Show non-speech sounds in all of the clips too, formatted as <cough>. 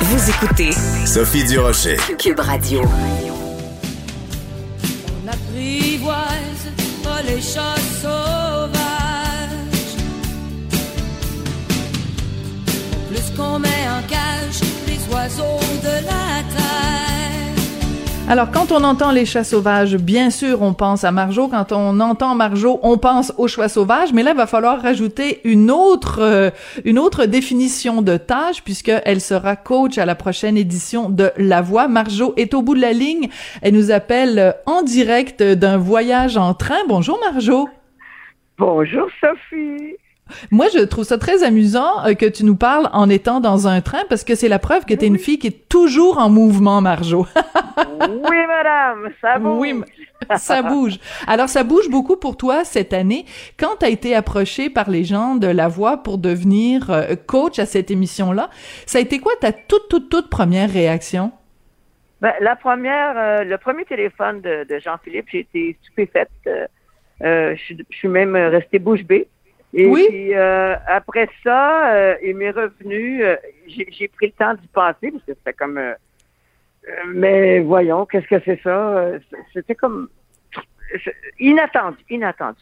Vous écoutez Sophie Durocher. Cube Radio. On apprivoise pas les chats sauvages. Plus qu'on met en cage les oiseaux de la. Alors, quand on entend les chats sauvages, bien sûr, on pense à Marjo. Quand on entend Marjo, on pense aux choix sauvages. Mais là, il va falloir rajouter une autre, euh, une autre définition de tâche puisqu'elle sera coach à la prochaine édition de La Voix. Marjo est au bout de la ligne. Elle nous appelle euh, en direct d'un voyage en train. Bonjour, Marjo. Bonjour Sophie. Moi, je trouve ça très amusant euh, que tu nous parles en étant dans un train parce que c'est la preuve que tu es une fille qui est toujours en mouvement, Marjo. <laughs> oui, madame, ça bouge. Oui, ça bouge. Alors, ça bouge beaucoup pour toi cette année. Quand tu as été approchée par les gens de La Voix pour devenir euh, coach à cette émission-là, ça a été quoi ta toute, toute, toute première réaction? Ben, la première, euh, le premier téléphone de, de Jean-Philippe, j'ai été stupéfaite. Je suis même restée bouche bée. Et Oui. puis euh, après ça, euh, il m'est revenu. euh, j'ai j'ai pris le temps d'y penser parce que c'était comme. euh, euh, mais voyons, qu'est-ce que c'est ça? Euh, C'était comme inattendu, inattendu.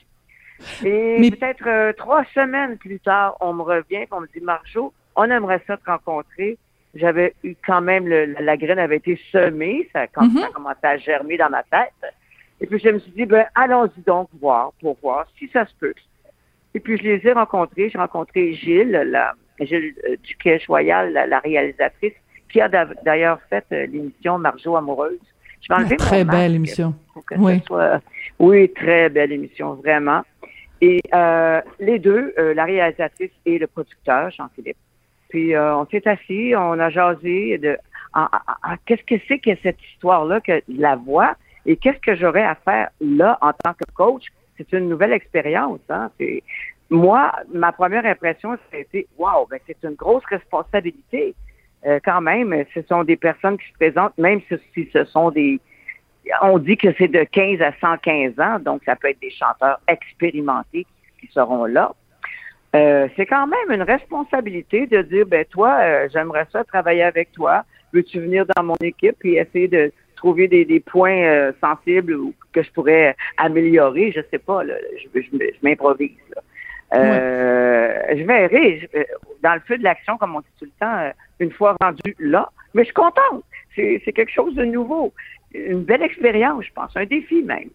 Et Mais- peut-être trois semaines plus tard, on me revient, on me dit Marjo, on aimerait ça te rencontrer. J'avais eu quand même le- la, la graine avait été semée, ça, quand Mhm. ça a commencé à germer dans ma tête. Et puis je me suis dit ben allons-y donc voir pour voir si ça se peut. Et puis je les ai rencontrés. J'ai rencontré Gilles, la, Gilles euh, Duquet-Joyal, la, la réalisatrice, qui a d'ailleurs fait euh, l'émission Marjo amoureuse. Je vais enlever mon Très belle émission. pour que Oui. soit- Oui, très belle émission, vraiment. Et euh, les deux, euh, la réalisatrice et le producteur, Jean-Philippe. Puis euh, on s'est assis, on a jasé de en- en- qu'est-ce que c'est que cette histoire-là, que la voix, et qu'est-ce que j'aurais à faire là en tant que coach. C'est une nouvelle expérience. Hein? Moi, ma première impression, c'était Wow, ben c'est une grosse responsabilité. Euh, quand même, ce sont des personnes qui se présentent, même si, si ce sont des on dit que c'est de 15 à 115 ans, donc ça peut être des chanteurs expérimentés qui seront là. Euh, c'est quand même une responsabilité de dire, ben toi, euh, j'aimerais ça travailler avec toi. Veux-tu venir dans mon équipe et essayer de trouver des, des points euh, sensibles ou que je pourrais améliorer? Je sais pas, là, je, je, je m'improvise. Euh, Je verrai. Je- euh, dans le feu de l'action, comme on dit tout le temps, une fois rendu là, mais je suis contente. C'est c'est quelque chose de nouveau. Une belle expérience, je pense. Un défi même.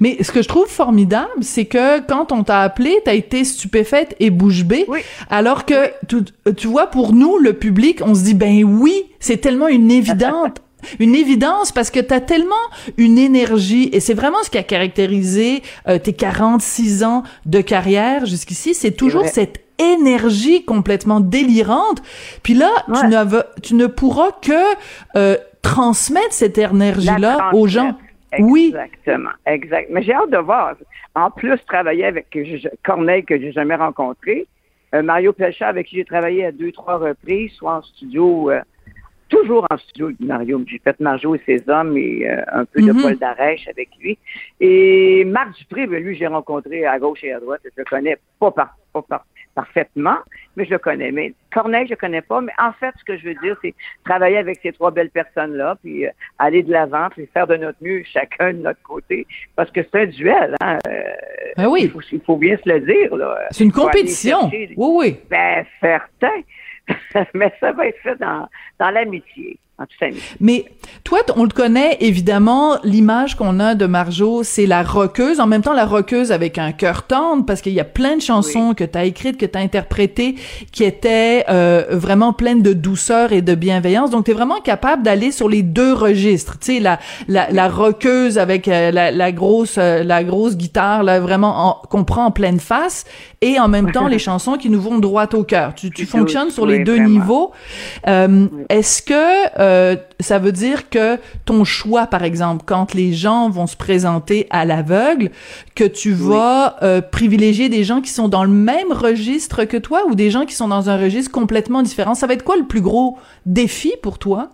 Mais ce que je trouve formidable, c'est que quand on t'a appelé, t'as été stupéfaite et bouche bée. Oui. Alors que, tu, tu vois, pour nous, le public, on se dit, ben oui, c'est tellement une évidente. <laughs> Une évidence parce que t'as tellement une énergie et c'est vraiment ce qui a caractérisé euh, tes 46 ans de carrière jusqu'ici, c'est toujours cette énergie complètement délirante. Puis là, tu, ne tu ne pourras que euh, transmettre cette énergie-là aux gens. transmettre. Oui. Exactement. Exact. Mais j'ai hâte de voir. En plus, travailler avec que je- Corneille, que j'ai jamais rencontré, euh, Mario Pelchat, avec qui j'ai travaillé à deux, trois reprises, soit en studio, euh, toujours en studio avec Mario. J'ai fait Marjo et ses hommes et euh, un peu de Mhm. Paul Darèche avec lui. Et Marc Dupré, ben, lui, j'ai rencontré à gauche et à droite. Je le connais pas, par, pas par- parfaitement, mais je le connais. Mais Corneille, je le connais pas. Mais en fait, ce que je veux dire, c'est travailler avec ces trois belles personnes-là, puis euh, aller de l'avant, puis faire de notre mieux chacun de notre côté. Parce que c'est un duel, hein. euh, Ben oui. il, faut, il faut bien se le dire, là. C'est une compétition. chercher- Oui, oui. Ben, certain. <laughs> Mais ça va être fait dans, dans l'amitié. En toute famille. Mais toi, on le connaît évidemment. L'image qu'on a de Marjo, c'est la rockeuse. En même temps, la rockeuse avec un cœur tendre, parce qu'il y a plein de chansons que tu as écrites, que tu as interprétées, qui étaient euh, vraiment pleines de douceur et de bienveillance. Donc, tu es vraiment capable d'aller sur les deux registres. Tu sais, la la, la rockeuse avec euh, la, la grosse euh, la grosse guitare là, vraiment en- qu'on prend en pleine face, et en même temps <laughs> les chansons qui nous vont droit au cœur. Tu, fonctionnes sur les oui, deux vraiment. niveaux. Est-ce que euh, ça veut dire que ton choix, par exemple, quand les gens vont se présenter à l'aveugle, que tu vas euh, privilégier des gens qui sont dans le même registre que toi ou des gens qui sont dans un registre complètement différent? Ça va être quoi le plus gros défi pour toi?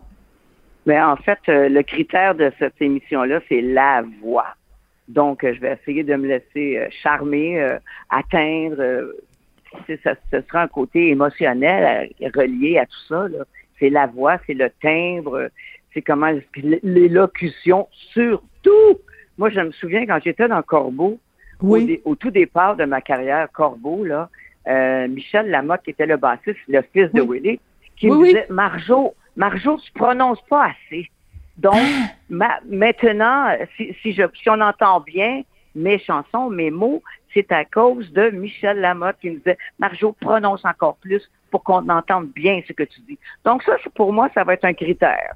Mais en fait, euh, le critère de cette émission-là, c'est la voix. Donc, je vais essayer de me laisser charmer, euh, atteindre. ça, ce sera un côté émotionnel relié à tout ça. là. C'est la voix, c'est le timbre, c'est comment l'élocution, surtout. Moi, je me souviens quand j'étais dans Corbeau, au, Oui. dé- au tout départ de ma carrière, Corbeau, là, euh, Michel Lamotte, qui était le bassiste, le fils de. Willy, qui Oui, me disait, Marjo, Marjo, tu prononces pas assez. Donc, Ah! ma- maintenant, si, si, je, si on entend bien mes chansons, mes mots, c'est à cause de Michel Lamotte qui me disait, Marjo, prononce encore plus pour qu'on entende bien ce que tu dis. Donc ça, pour moi, ça va être un critère.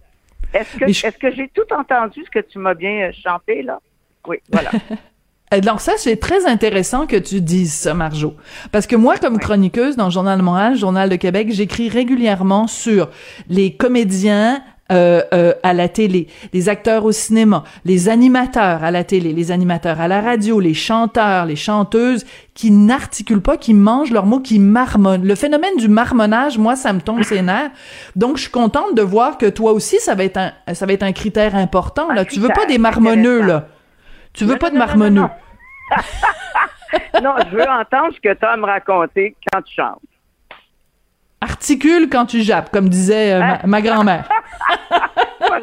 Est-ce que, Mais je- est-ce que j'ai tout entendu ce que tu m'as bien euh, chanté, là? Oui, voilà. <laughs> Alors ça, c'est très intéressant que tu dises ça, Marjo. Parce que moi, comme chroniqueuse dans le Journal de Montréal, Journal de Québec, j'écris régulièrement sur les comédiens euh, euh, à la télé, les acteurs au cinéma, les animateurs à la télé, les animateurs à la radio, les chanteurs, les chanteuses qui n'articulent pas, qui mangent leurs mots, qui marmonnent. Le phénomène du marmonnage, moi, ça me tombe ses nerfs. Donc, je suis contente de voir que toi aussi, ça va être un, ça va être un critère important. Là, Un tu veux pas des marmonneux, là. Tu veux Non, pas de non, marmonneux. non. <laughs> non, je veux entendre ce que tu as à me raconter quand tu chantes. Articule quand tu jappes, comme disait euh, ma, ma grand-mère.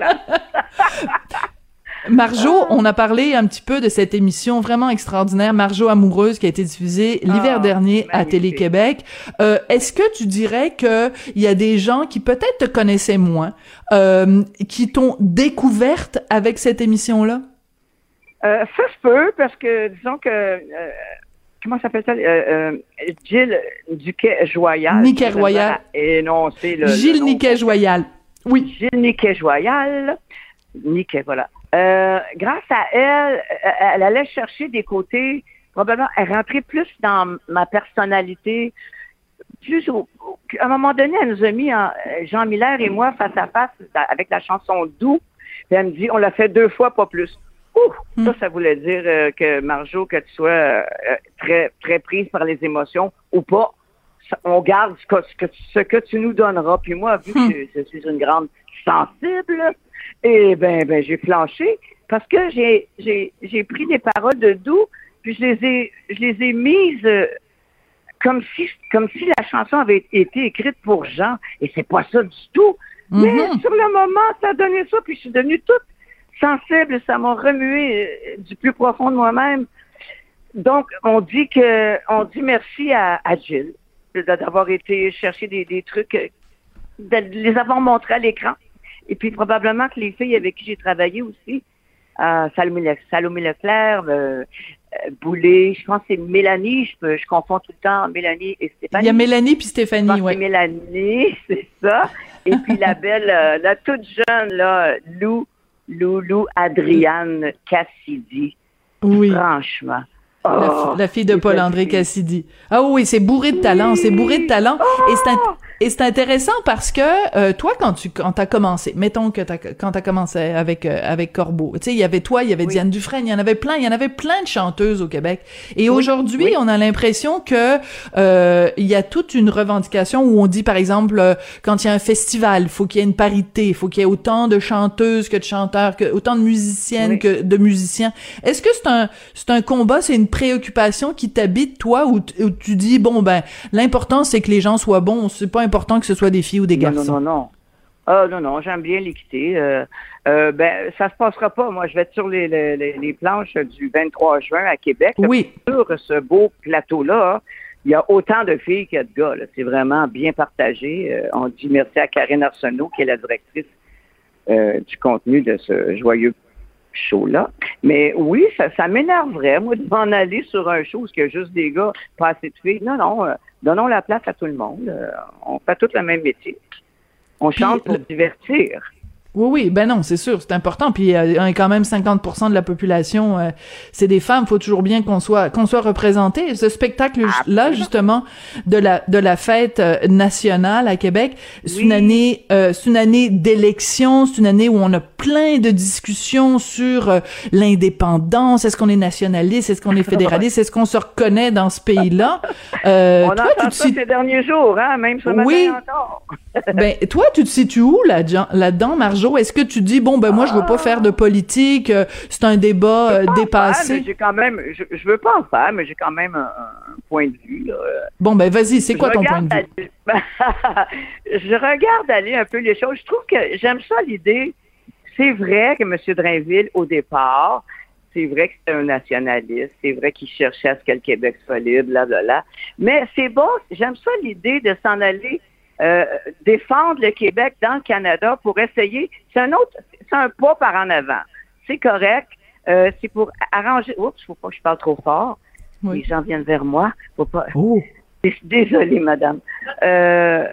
Voilà. <laughs> Marjo, on a parlé un petit peu de cette émission vraiment extraordinaire, Marjo amoureuse, qui a été diffusée l'hiver Ah, dernier à. Télé-Québec. Euh, Est-ce que tu dirais que il y a des gens qui peut-être te connaissaient moins, euh, qui t'ont découverte avec cette émission-là? Euh, ça se peut parce que disons que comment ça s'appelle ça? Euh, euh, Gilles Duquet-Joyal. Niquet-Royal. Énoncer le. Gilles le nom. Niquet-Joyal. Oui. Gilles Niquet-Joyal. Niquet, voilà. Euh, grâce à elle, euh, elle allait chercher des côtés, probablement, elle rentrait plus dans ma personnalité, plus au, à un moment donné, elle nous a mis, en- euh, Jean Miller et moi, face à face, avec la chanson Doux, puis elle me dit, on l'a fait deux fois, pas plus. Ouh, ça, ça voulait dire euh, que Marjo, que tu sois euh, très, très prise par les émotions ou pas, on garde ce que, ce que, ce que tu nous donneras. Puis moi, vu que je, je suis une grande sensible, et ben, ben j'ai flanché parce que j'ai, j'ai, j'ai pris des paroles de doux, puis je les ai, je les ai mises euh, comme si, comme si la chanson avait été écrite pour Jean, et c'est pas ça du tout. Mais Mhm. sur le moment, ça a donné ça, puis je suis devenue toute sensible, ça m'a remué euh, du plus profond de moi-même. Donc, on dit que, on dit merci à, à Jill de- d'avoir été chercher des, des trucs, euh, de les avoir montrés à l'écran. Et puis, probablement que les filles avec qui j'ai travaillé aussi, euh, Salomé, Le- Salomé Leclerc, euh, euh, Boulet, je pense que c'est Mélanie, je, confonds tout le temps Mélanie et Stéphanie. Il y a Mélanie puis Je pense Stéphanie, ouais. Mélanie, <laughs> c'est ça. Et puis la belle, euh, la toute jeune, là, Lou, Lou, Lou Adriane Cassidy. Oui. Franchement. La, fi- la fille de Paul-André. Cassidy. Ah oui, c'est bourré de talent, c'est bourré de talent. Et c'est int- Oh! Et c'est intéressant parce que euh, toi, quand tu quand as commencé, mettons que t'as, quand tu as commencé avec euh, avec Corbeau, tu sais, il y avait toi, il y avait Oui. Diane Dufresne, il y en avait plein, il y en avait plein de chanteuses au Québec. Et aujourd'hui, oui. on a l'impression que euh, il y a toute une revendication où on dit, par exemple, euh, quand il y a un festival, faut qu'il y ait une parité, faut qu'il y ait autant de chanteuses que de chanteurs, que autant de musiciennes que de musiciens. Est-ce que c'est un c'est un combat, c'est une préoccupation qui t'habite toi où, t- où tu dis bon ben l'important c'est que les gens soient bons, c'est pas important que ce soit des filles ou des garçons. non, non, non. Ah non, non, j'aime bien l'équité. Euh, euh, ben, ça se passera pas. Moi, je vais être sur les, les, planches du 23 juin à Québec. Oui. Sur ce beau plateau-là, il y a autant de filles qu'il y a de gars. C'est vraiment bien partagé. Euh, on dit merci à Karine Arsenault, qui est la directrice euh, du contenu de ce joyeux show-là. Mais oui, ça, ça m'énerverait, moi, <laughs> de m'en aller sur un show où il y a juste des gars, pas assez de filles. Non, non, euh, donnons la place à tout le monde. Euh, on fait tout le même métier. On chante pour divertir. Oui, oui, ben non, c'est sûr, c'est important. Puis euh, quand même 50% de la population, euh, c'est des femmes. Faut toujours bien qu'on soit qu'on soit représenté. Ce spectacle là, justement, de la de la fête euh, nationale à Québec, c'est Oui. une année, euh, c'est une année d'élection, c'est une année où on a plein de discussions sur euh, l'indépendance. Est-ce qu'on est nationaliste, est-ce qu'on est fédéraliste, est-ce qu'on se reconnaît dans ce pays-là <laughs> Euh, on toi, entend tu te ça sit- ces derniers jours, hein, même ce matin Oui. encore. <laughs> ben, toi, tu te situes où là-dedans, là-dedans, Est-ce que tu dis, bon, ben, moi, je veux pas faire de politique, euh, c'est un débat euh, Ah, mais dépassé? j'ai quand même, je, je veux pas en faire, mais j'ai quand même un, un point de vue. là. Bon, ben, vas-y, c'est Je quoi ton point de vue? <laughs> je regarde aller un peu les choses. Je trouve que j'aime ça l'idée. C'est vrai que M. Drainville, au départ, c'est vrai que c'est un nationaliste. C'est vrai qu'il cherchait à ce que le Québec soit libre, blablabla. Mais c'est bon. J'aime ça l'idée de s'en aller euh, défendre le Québec dans le Canada pour essayer. C'est un autre, c'est un pas par en avant. C'est correct. Euh, c'est pour arranger. Oups, faut pas que je parle trop fort. Oui. Les gens viennent vers moi. Faut pas. Oh! <laughs> Dés- Désolée, madame. Euh.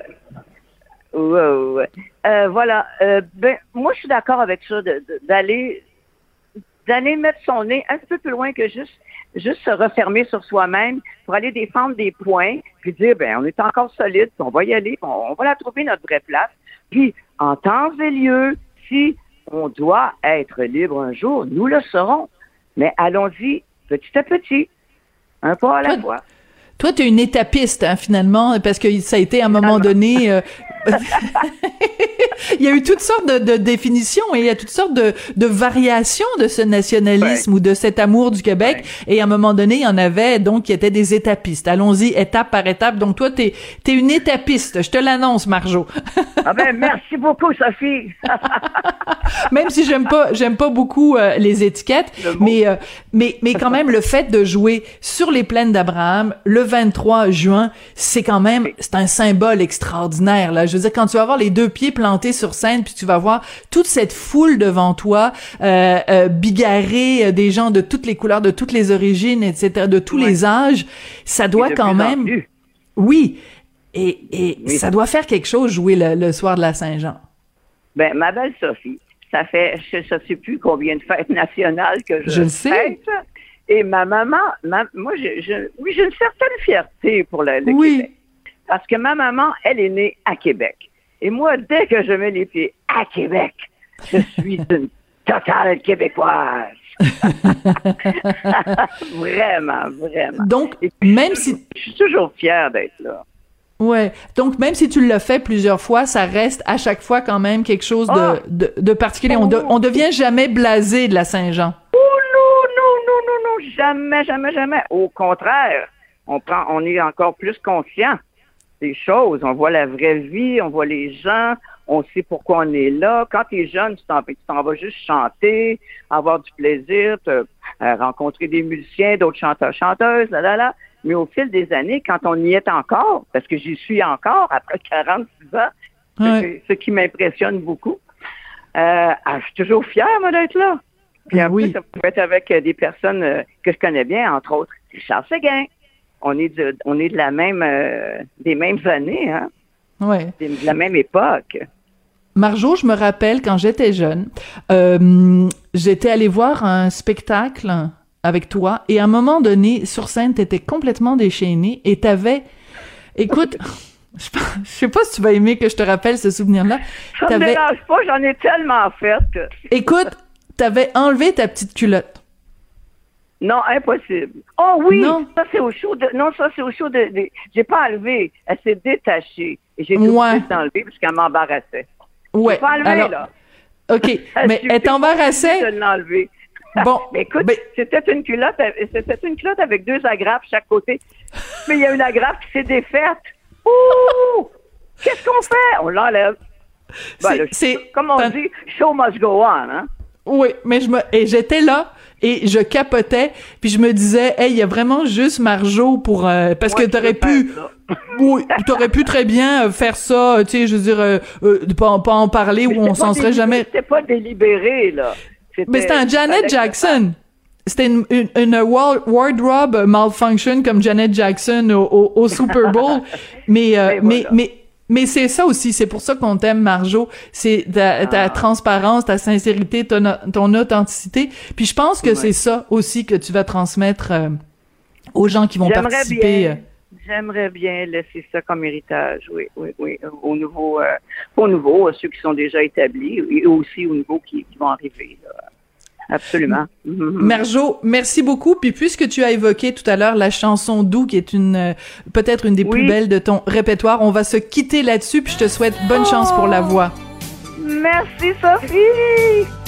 Euh, voilà. Euh, ben, moi, je suis d'accord avec ça, d'aller d'aller mettre son nez un peu plus loin que juste juste se refermer sur soi-même pour aller défendre des points, puis dire, ben, on est encore solide, puis on va y aller, puis on, on va la trouver notre vraie place. Puis, en temps et lieu, si on doit être libre un jour, nous le serons. Mais allons-y petit à petit, un pas à la fois. Toi, t'es une étapiste, hein, finalement, parce que ça a été à un moment donné. euh, <laughs> il y a eu toutes sortes de, de définitions et il y a toutes sortes de, de variations de ce nationalisme ou de cet amour du Québec. Et à un moment donné, il y en avait donc qui étaient des étapistes. Allons-y étape par étape. Donc toi, t'es es une étapiste. Je te l'annonce, Marjo. <laughs> Ah ben, merci beaucoup, Sophie. <laughs> même si j'aime pas j'aime pas beaucoup euh, les étiquettes mais euh, mais mais quand même le fait de jouer sur les plaines d'Abraham le 23 juin c'est quand même c'est un symbole extraordinaire là je veux dire quand tu vas avoir les deux pieds plantés sur scène puis tu vas voir toute cette foule devant toi euh, euh, bigarrée euh, des gens de toutes les couleurs de toutes les origines etc de tous Ouais. les âges ça doit quand même oui et, et Oui. ça doit faire quelque chose jouer le, le soir de la Saint-Jean Ben, ma belle Sophie, ça fait, je ne sais plus combien de fêtes nationales que je, Je le sais. fête. Et ma maman, ma- moi, je, je- oui, j'ai une certaine fierté pour le, le Oui. Québec. Parce que ma maman, elle est née à Québec. Et moi, dès que je mets les pieds à Québec, je suis <laughs> une totale québécoise. <laughs> vraiment, vraiment. donc puis, même je, si je suis toujours fière d'être là. Ouais. Donc même si tu l'as fait plusieurs fois, ça reste à chaque fois quand même quelque chose de, Ah! de, de particulier. On, de- on devient jamais blasé de la Saint-Jean. Oh non, non, non, non, non, jamais, jamais, jamais. Au contraire, on prend, on est encore plus conscient des choses. On voit la vraie vie, on voit les gens, on sait pourquoi on est là. Quand tu es jeune, tu t'en, tu t'en vas juste chanter, avoir du plaisir, te- euh, rencontrer des musiciens, d'autres chanteurs, chanteuses, là, là, là. Mais au fil des années, quand on y est encore, parce que j'y suis encore après <laughs> 46 ans, ce que- ce qui m'impressionne beaucoup, euh, ah, je suis toujours fière, moi, d'être là. Puis en Oui. plus, ça peut être avec euh, des personnes euh, que je connais bien, entre autres Richard Séguin. On est de, on est de la même, euh, des mêmes années, hein, Ouais. de la même époque. Marjo, je me rappelle quand j'étais jeune, euh, j'étais allée voir un spectacle avec toi et à un moment donné, sur scène, t'étais complètement déchaîné et t'avais, écoute, <laughs> je, sais pas si tu vas aimer que je te rappelle ce souvenir-là. Ça me dérange pas, j'en ai tellement fait que... écoute, t'avais enlevé ta petite culotte. Non, impossible. Oh oui, Non. ça c'est au show de... Non, ça c'est au show de... de- J'ai pas enlevé, elle s'est détachée. Et j'ai Ouais. tout d'enlever parce qu'elle m'embarrassait. Ouais. J'ai pas enlevé, alors, là. ok, <laughs> mais elle t'embarrassait? de l'enlever. <laughs> Bon, Mais écoute, ben- c'était une culotte, c'était une culotte avec deux agrafes chaque côté. <laughs> Mais il y a une agrafe qui s'est défaite. Ouh! Qu'est-ce qu'on fait? On l'enlève. Ben, comme on dit, show must go on, hein? Oui, mais je me et j'étais là et je capotais puis je me disais hey il y a vraiment juste Marjo pour euh, parce que t'aurais pu <laughs> oui t'aurais pu très bien euh, faire ça tu sais je veux dire euh, euh, pas, pas en parler ou on s'en serait jamais C'était pas délibéré, là. mais c'était un Janet Jackson c'était une, une, une ward- wardrobe malfunction comme Janet Jackson au, au, au Super Bowl <laughs> mais euh, mais voilà. mais mais c'est ça aussi, c'est pour ça qu'on t'aime, Marjo. C'est ta, ta Ah. transparence, ta sincérité, ton, ton authenticité. Puis je pense que Ouais. c'est ça aussi que tu vas transmettre euh, aux gens qui vont participer. euh. bien, j'aimerais bien laisser ça comme héritage, oui, oui, oui, au nouveau, euh, au nouveau, à ceux qui sont déjà établis, et aussi aux nouveaux qui, qui vont arriver. là. Absolument. Mhm. Marjo, merci beaucoup. Puis puisque tu as évoqué tout à l'heure la chanson Doux, qui est une euh, peut-être une des plus belles de ton répertoire, on va se quitter là-dessus. Puis je te souhaite bonne chance pour la voix. Merci Sophie.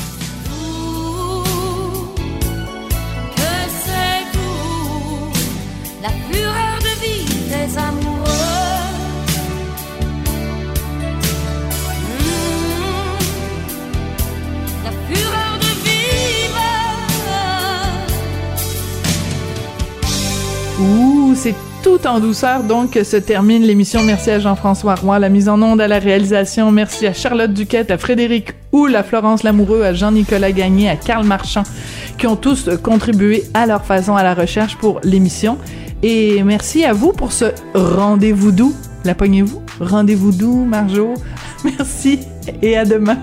Ouh, c'est tout en douceur donc se termine l'émission. Merci à Jean-François Roy, la mise en onde, à la réalisation. Merci à Charlotte Duquette, à Frédéric Houle, à Florence Lamoureux, à Jean-Nicolas Gagné, à Karl Marchand, qui ont tous contribué à leur façon à la recherche pour l'émission. Et merci à vous pour ce rendez-vous doux. La pognez-vous? Rendez-vous doux, Marjo. <laughs> Merci et à demain.